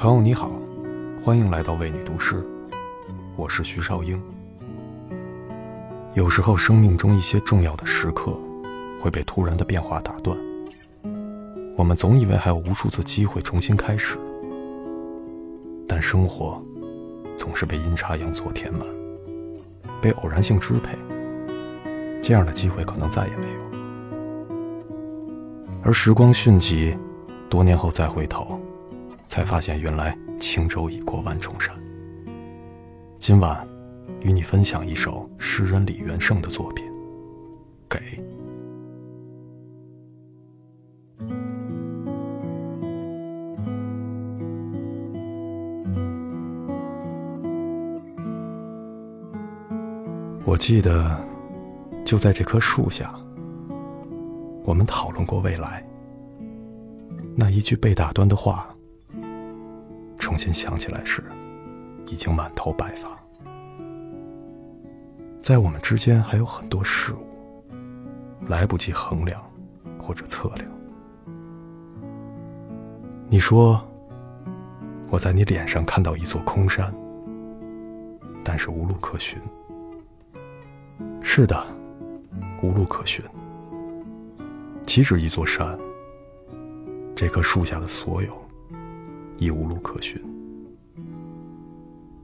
朋友你好，欢迎来到为你读诗，我是徐少英。有时候，生命中一些重要的时刻会被突然的变化打断，我们总以为还有无数次机会重新开始，但生活总是被阴差阳错填满，被偶然性支配，这样的机会可能再也没有。而时光迅疾，多年后再回头，才发现原来轻舟已过万重山。今晚，与你分享一首诗人李元胜的作品《给》。我记得，就在这棵树下。我们讨论过未来，那一句被打断的话，重新想起来时，已经满头白发。在我们之间还有很多事物，来不及衡量或者测量。你说，我在你脸上看到一座空山，但是无路可寻。是的，无路可寻。岂止一座山？这棵树下的所有，已无路可寻。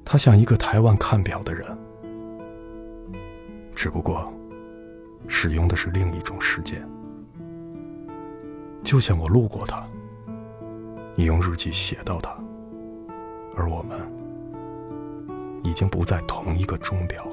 他像一个抬腕看表的人，只不过使用的是另一种时间。就像我路过他，你用日记写到他，而我们已经不在同一个钟表。